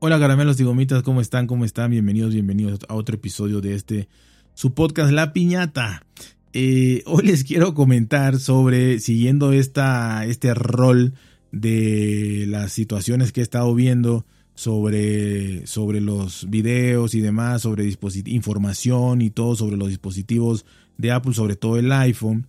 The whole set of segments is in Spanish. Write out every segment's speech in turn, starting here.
Hola caramelos y gomitas, ¿cómo están? ¿Cómo están? Bienvenidos, bienvenidos a otro episodio de este, su podcast La Piñata. Eh, hoy les quiero comentar sobre, siguiendo esta, este rol de las situaciones que he estado viendo sobre, sobre los videos y demás, sobre información y todo sobre los dispositivos de Apple, sobre todo el iPhone.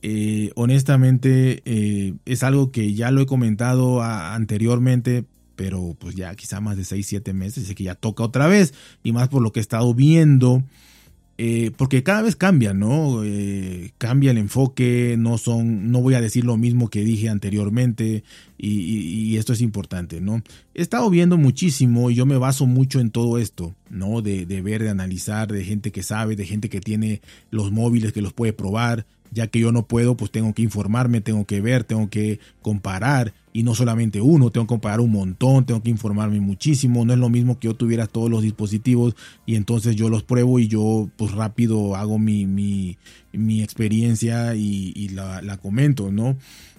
Eh, honestamente eh, es algo que ya lo he comentado anteriormente, pero pues ya quizá más de 6, 7 meses, y que ya toca otra vez, y más por lo que he estado viendo, eh, porque cada vez cambia, ¿no? cambia el enfoque, no son, no voy a decir lo mismo que dije anteriormente, y, esto es importante, ¿no? He estado viendo muchísimo y yo me baso mucho en todo esto, ¿no? De, de ver, de analizar, de gente que sabe, de gente que tiene los móviles que los puede probar, ya que yo no puedo, pues tengo que informarme, tengo que ver, tengo que comparar y no solamente uno, tengo que comparar un montón, tengo que informarme muchísimo, no es lo mismo que yo tuviera todos los dispositivos y entonces yo los pruebo y yo pues rápido hago mi, mi, mi experiencia y, la, la, comento, ¿no?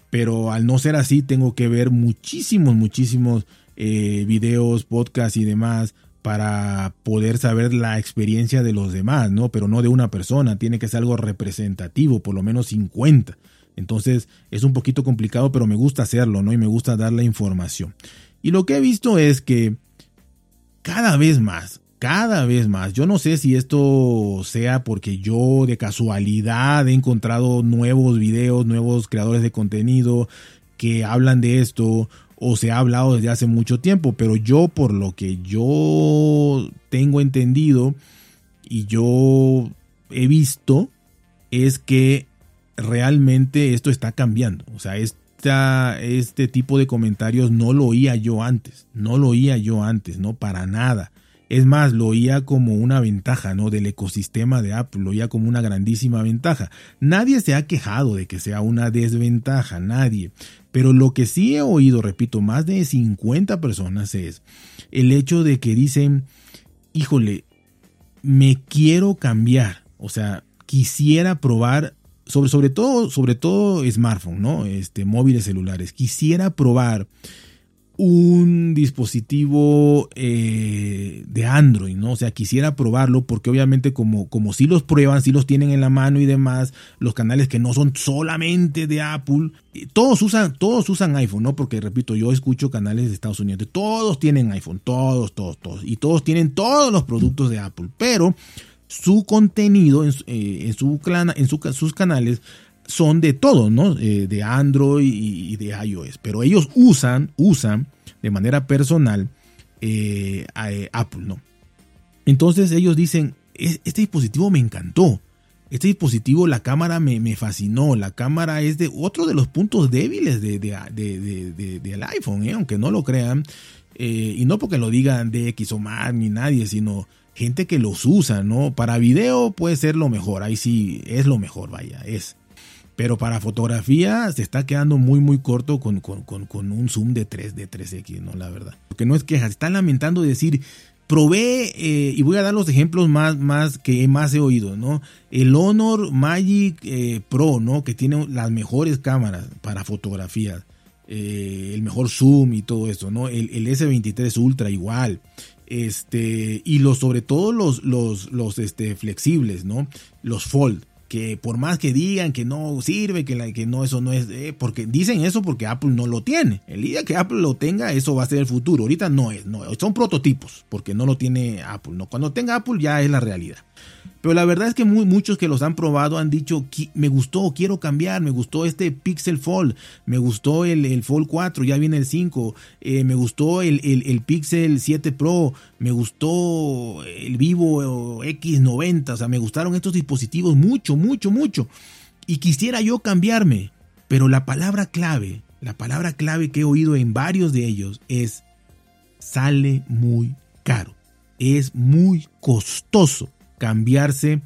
Pero al no ser así tengo que ver muchísimos, muchísimos eh, videos, podcasts y demás para poder saber la experiencia de los demás, ¿no? Pero no de una persona, tiene que ser algo representativo, por lo menos 50. Entonces es un poquito complicado, pero me gusta hacerlo, ¿no? Y me gusta dar la información. Y lo que he visto es que cada vez más, cada vez más, yo no sé si esto sea porque yo de casualidad he encontrado nuevos videos, nuevos creadores de contenido que hablan de esto o se ha hablado desde hace mucho tiempo, pero yo por lo que yo tengo entendido y yo he visto es que realmente esto está cambiando. O sea, esta, este tipo de comentarios no lo oía yo antes, no lo oía yo antes, no para nada. Es más, lo oía como una ventaja, ¿no? Del ecosistema de Apple, lo oía como una grandísima ventaja. Nadie se ha quejado de que sea una desventaja, nadie. Pero lo que sí he oído, repito, más de 50 personas es el hecho de que dicen, híjole, me quiero cambiar. O sea, quisiera probar sobre, sobre todo, sobre todo smartphone, ¿no? Este, móviles celulares. Quisiera probar un dispositivo eh, de Android, ¿no? O sea, quisiera probarlo porque obviamente como, como si los prueban, si los tienen en la mano y demás, los canales que no son solamente de Apple, eh, todos usan, todos usan iPhone, ¿no? Porque repito, yo escucho canales de Estados Unidos, todos tienen iPhone, todos, todos, todos, y todos tienen todos los productos de Apple, pero su contenido en, eh, su, en sus canales son de todo, ¿no? Eh, de Android y, de iOS. Pero ellos usan, usan de manera personal eh, eh, Apple, ¿no? Entonces ellos dicen, este dispositivo me encantó. Este dispositivo, la cámara me, fascinó. La cámara es de otro de los puntos débiles de, del iPhone, aunque no lo crean. y no porque lo digan de X o más ni nadie, sino gente que los usa, ¿no? Para video puede ser lo mejor. Ahí sí es lo mejor, vaya, es. Pero para fotografía se está quedando muy, muy corto con, un zoom de 3, de 3X, ¿no? La verdad. Porque no es queja, están lamentando decir, probé, eh, y voy a dar los ejemplos más, más que más he oído, ¿no? El Honor Magic eh, Pro, ¿no? Que tiene las mejores cámaras para fotografía. Eh, el mejor zoom y todo eso, ¿no? El, el, S23 Ultra igual. Este, y los, sobre todo los, los, los este, flexibles, ¿no? Los Fold que por más que digan que no sirve, que, la, que no, eso no es, eh, porque dicen eso porque Apple no lo tiene. El día que Apple lo tenga, eso va a ser el futuro. Ahorita no es, no, son prototipos, porque no lo tiene Apple. ¿no? Cuando tenga Apple ya es la realidad. Pero la verdad es que muchos que los han probado han dicho, me gustó, quiero cambiar, me gustó este Pixel Fold, me gustó el, el Fold 4, ya viene el 5, eh, me gustó el, el, Pixel 7 Pro, me gustó el Vivo X90, o sea, me gustaron estos dispositivos mucho, mucho, mucho. Y quisiera yo cambiarme, pero la palabra clave, la palabra clave que he oído en varios de ellos es, sale muy caro, es muy costoso cambiarse,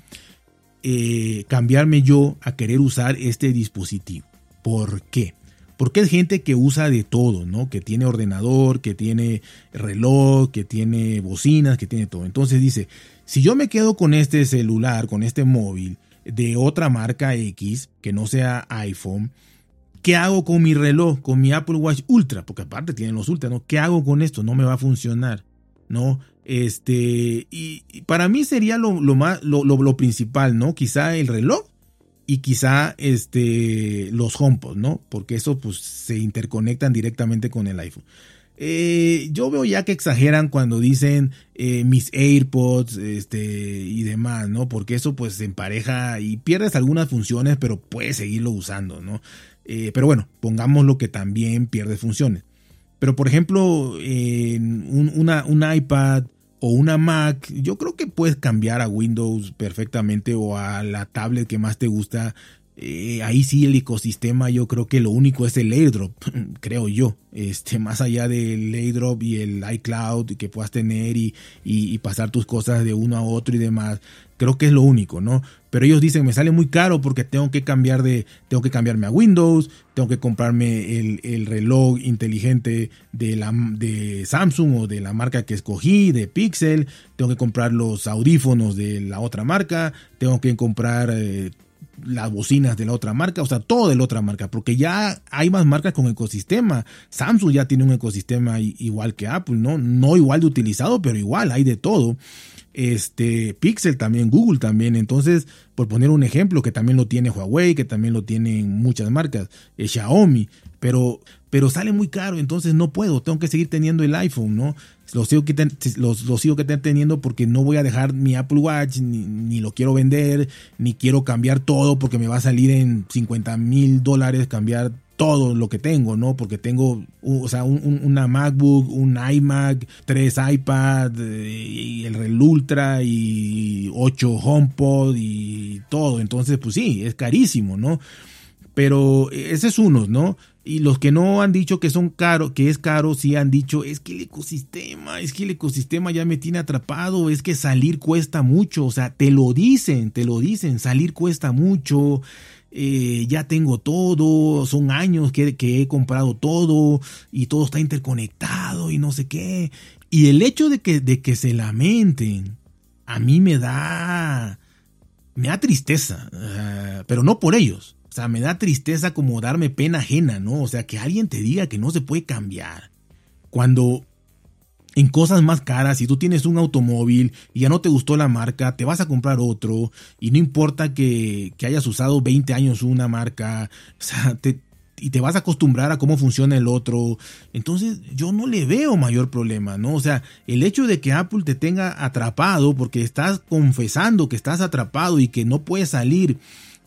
eh, cambiarme yo a querer usar este dispositivo. ¿Por qué? Porque es gente que usa de todo, ¿no? Que tiene ordenador, que tiene reloj, que tiene bocinas, que tiene todo. Entonces dice, si yo me quedo con este celular, con este móvil de otra marca X, que no sea iPhone, ¿qué hago con mi reloj, con mi Apple Watch Ultra? Porque aparte tienen los Ultra, ¿no? ¿Qué hago con esto? No me va a funcionar. ¿No? Este, y, para mí sería lo, más, lo, lo, principal, ¿no? Quizá el reloj y quizá este, los HomePod, ¿no? Porque eso pues se interconectan directamente con el iPhone. Eh, yo veo ya que exageran cuando dicen eh, mis AirPods este, y demás, ¿no? Porque eso pues se empareja y pierdes algunas funciones, pero puedes seguirlo usando, ¿no? Eh, pero bueno, pongamos lo que también pierde funciones. Pero por ejemplo, un, una, un iPad o una Mac, yo creo que puedes cambiar a Windows perfectamente o a la tablet que más te gusta eh, ahí sí el ecosistema yo creo que lo único es el airdrop, creo yo. Este, más allá del airdrop y el iCloud que puedas tener y, y, pasar tus cosas de uno a otro y demás, creo que es lo único, ¿no? Pero ellos dicen, me sale muy caro porque tengo que cambiar de, tengo que cambiarme a Windows, tengo que comprarme el, el reloj inteligente de, la, de Samsung o de la marca que escogí, de Pixel, tengo que comprar los audífonos de la otra marca, tengo que comprar eh, las bocinas de la otra marca, o sea, todo de la otra marca, porque ya hay más marcas con ecosistema. Samsung ya tiene un ecosistema igual que Apple, ¿no? No igual de utilizado, pero igual, hay de todo. Este, Pixel también, Google también. Entonces, por poner un ejemplo, que también lo tiene Huawei, que también lo tienen muchas marcas, eh, Xiaomi, pero, pero sale muy caro, entonces no puedo, tengo que seguir teniendo el iPhone, ¿no? Lo sigo, que los, sigo que teniendo porque no voy a dejar mi Apple Watch, ni, lo quiero vender, ni quiero cambiar todo porque me va a salir en 50 mil dólares cambiar todo lo que tengo, ¿no? Porque tengo, o sea, una MacBook, un iMac, tres iPad, eh, y el Rel Ultra y ocho HomePod y todo. Entonces, pues sí, es carísimo, ¿no? Pero ese es uno, ¿no? Y los que no han dicho que son caro, que es caro, sí han dicho, es que el ecosistema, es que el ecosistema ya me tiene atrapado, es que salir cuesta mucho, o sea, te lo dicen, te lo dicen, salir cuesta mucho, eh, ya tengo todo, son años que, he comprado todo y todo está interconectado y no sé qué. Y el hecho de que, de que se lamenten, a mí me da, me da tristeza, eh, pero no por ellos o sea, me da tristeza como darme pena ajena, ¿no? O sea, que alguien te diga que no se puede cambiar. Cuando en cosas más caras, si tú tienes un automóvil y ya no te gustó la marca, te vas a comprar otro y no importa que, hayas usado 20 años una marca, o sea, y te vas a acostumbrar a cómo funciona el otro. Entonces yo no le veo mayor problema, ¿no? O sea, el hecho de que Apple te tenga atrapado porque estás confesando que estás atrapado y que no puedes salir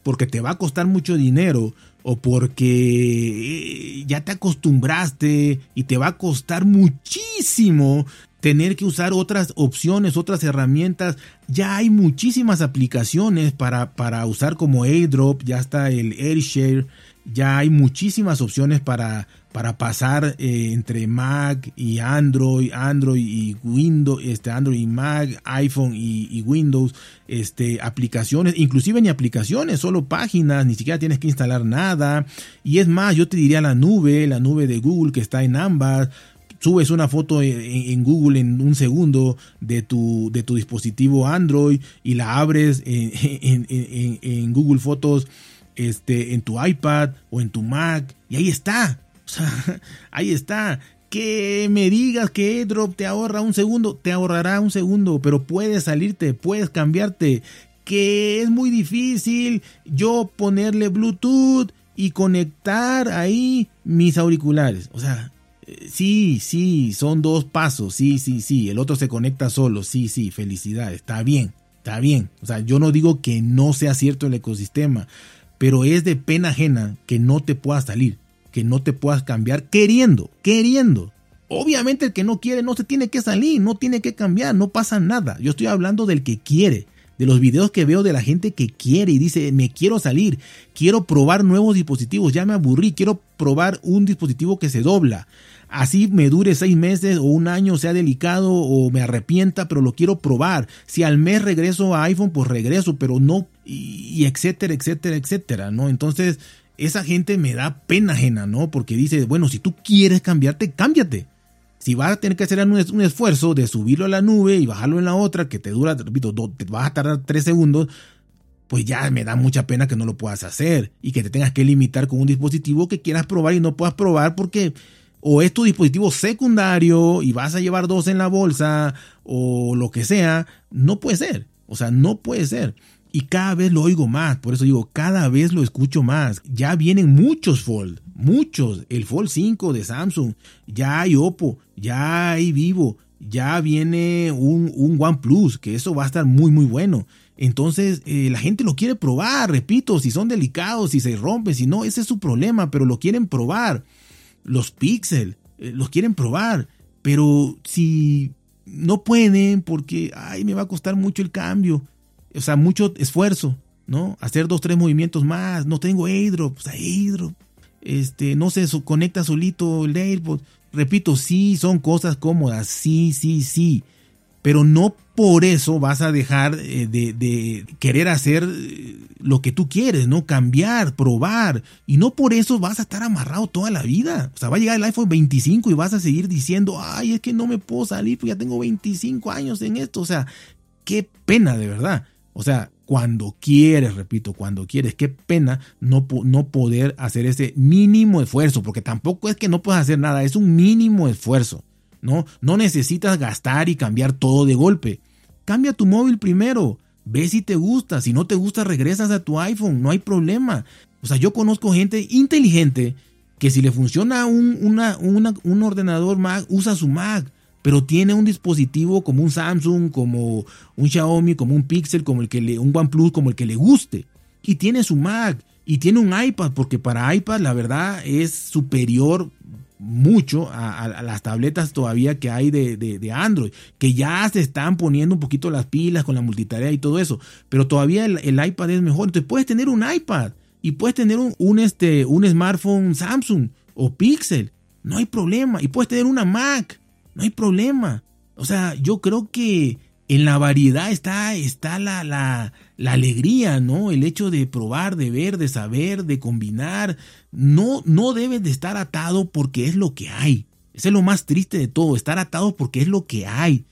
porque te va a costar mucho dinero o porque eh, ya te acostumbraste y te va a costar muchísimo tener que usar otras opciones, otras herramientas. Ya hay muchísimas aplicaciones para, para usar como AirDrop, ya está el AirShare, ya hay muchísimas opciones para, para pasar eh, entre Mac y Android, Android y Windows, este Android y Mac, iPhone y, Windows, este aplicaciones, inclusive ni aplicaciones, solo páginas, ni siquiera tienes que instalar nada. Y es más, yo te diría la nube, la nube de Google que está en ambas. Subes una foto en, Google en un segundo de tu, de tu dispositivo Android y la abres en, en Google Fotos este, en tu iPad o en tu Mac y ahí está. O sea, ahí está. Que me digas que AirDrop te ahorra un segundo, te ahorrará un segundo, pero puedes salirte, puedes cambiarte. Que es muy difícil yo ponerle Bluetooth y conectar ahí mis auriculares. O sea, sí, sí, son dos pasos, sí, sí, sí. El otro se conecta solo, sí, sí, felicidad, está bien, está bien. O sea, yo no digo que no sea cierto el ecosistema, pero es de pena ajena que no te puedas salir, que no te puedas cambiar queriendo, queriendo. Obviamente el que no quiere no se tiene que salir, no tiene que cambiar, no pasa nada. Yo estoy hablando del que quiere, de los videos que veo de la gente que quiere y dice, me quiero salir, quiero probar nuevos dispositivos, ya me aburrí, quiero probar un dispositivo que se dobla. Así me dure seis meses o un año, sea delicado o me arrepienta, pero lo quiero probar. Si al mes regreso a iPhone, pues regreso, pero no, y, etcétera, etcétera, etcétera, ¿no? Entonces, esa gente me da pena ajena, ¿no? Porque dice, bueno, si tú quieres cambiarte, cámbiate. Si vas a tener que hacer un, esfuerzo de subirlo a la nube y bajarlo en la otra, que te dura, repito, te vas a tardar tres segundos, pues ya me da mucha pena que no lo puedas hacer y que te tengas que limitar con un dispositivo que quieras probar y no puedas probar porque o es tu dispositivo secundario y vas a llevar dos en la bolsa o lo que sea, no puede ser. O sea, no puede ser. Y cada vez lo oigo más, por eso digo, cada vez lo escucho más. Ya vienen muchos Fold, muchos. El Fold 5 de Samsung, ya hay Oppo, ya hay Vivo, ya viene un, un OnePlus, que eso va a estar muy, muy bueno. Entonces, eh, la gente lo quiere probar, repito, si son delicados, si se rompen, si no, ese es su problema, pero lo quieren probar. Los Pixel, eh, los quieren probar, pero si no pueden porque, ay, me va a costar mucho el cambio, o sea, mucho esfuerzo, ¿no? Hacer dos, tres movimientos más, no tengo airdrop, sea, airdrop, este, no se conecta solito el AirPod. Repito, sí, son cosas cómodas, sí, sí, sí, pero no por eso vas a dejar eh, de, querer hacer eh, lo que tú quieres, ¿no? Cambiar, probar. Y no por eso vas a estar amarrado toda la vida. O sea, va a llegar el iPhone 25 y vas a seguir diciendo, ay, es que no me puedo salir, porque ya tengo 25 años en esto. O sea, qué pena de verdad. O sea, cuando quieres, repito, cuando quieres, qué pena no, no poder hacer ese mínimo esfuerzo, porque tampoco es que no puedas hacer nada, es un mínimo esfuerzo. ¿no? No necesitas gastar y cambiar todo de golpe. Cambia tu móvil primero. Ve si te gusta. Si no te gusta, regresas a tu iPhone. No hay problema. O sea, yo conozco gente inteligente que si le funciona un, un ordenador Mac, usa su Mac. Pero tiene un dispositivo como un Samsung, como un Xiaomi, como un Pixel, como el que le, un OnePlus, como el que le guste. Y tiene su Mac. Y tiene un iPad, porque para iPad la verdad es superior mucho a, las tabletas todavía que hay de, Android, que ya se están poniendo un poquito las pilas con la multitarea y todo eso, pero todavía el, iPad es mejor. Entonces puedes tener un iPad y puedes tener un, este, un smartphone Samsung o Pixel, no hay problema. Y puedes tener una Mac, no hay problema. O sea, yo creo que en la variedad está, está la, la, alegría, ¿no? El hecho de probar, de ver, de saber, de combinar. No, no debes de estar atado porque es lo que hay. Es lo más triste de todo, estar atado porque es lo que hay.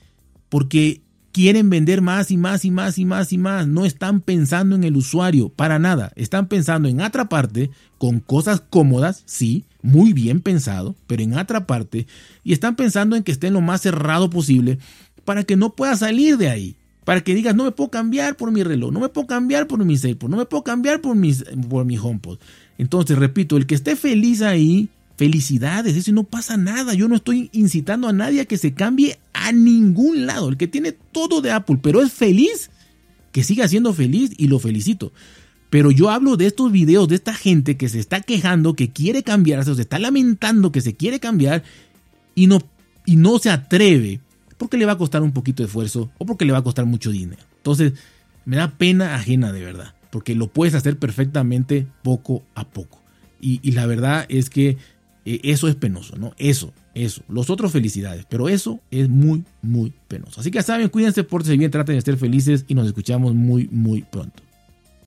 Porque quieren vender más y más y más y más y más. No están pensando en el usuario para nada. Están pensando en atraparte con cosas cómodas, sí, muy bien pensado, pero en atraparte. Y están pensando en que esté lo más cerrado posible para que no pueda salir de ahí. Para que digas, no me puedo cambiar por mi reloj, no me puedo cambiar por mi AirPods, no me puedo cambiar por, mis, por mi HomePod. Entonces, repito, el que esté feliz ahí, felicidades, eso no pasa nada. Yo no estoy incitando a nadie a que se cambie a ningún lado. El que tiene todo de Apple, pero es feliz, que siga siendo feliz y lo felicito. Pero yo hablo de estos videos de esta gente que se está quejando, que quiere cambiarse, o se está lamentando que se quiere cambiar y no, y no se atreve porque le va a costar un poquito de esfuerzo o porque le va a costar mucho dinero. Entonces, me da pena ajena de verdad, porque lo puedes hacer perfectamente poco a poco. Y, la verdad es que eh, eso es penoso, ¿no? Eso, eso. Los otros felicidades, pero eso es muy, muy penoso. Así que ya saben, cuídense, por bien, traten de ser felices y nos escuchamos muy, muy pronto.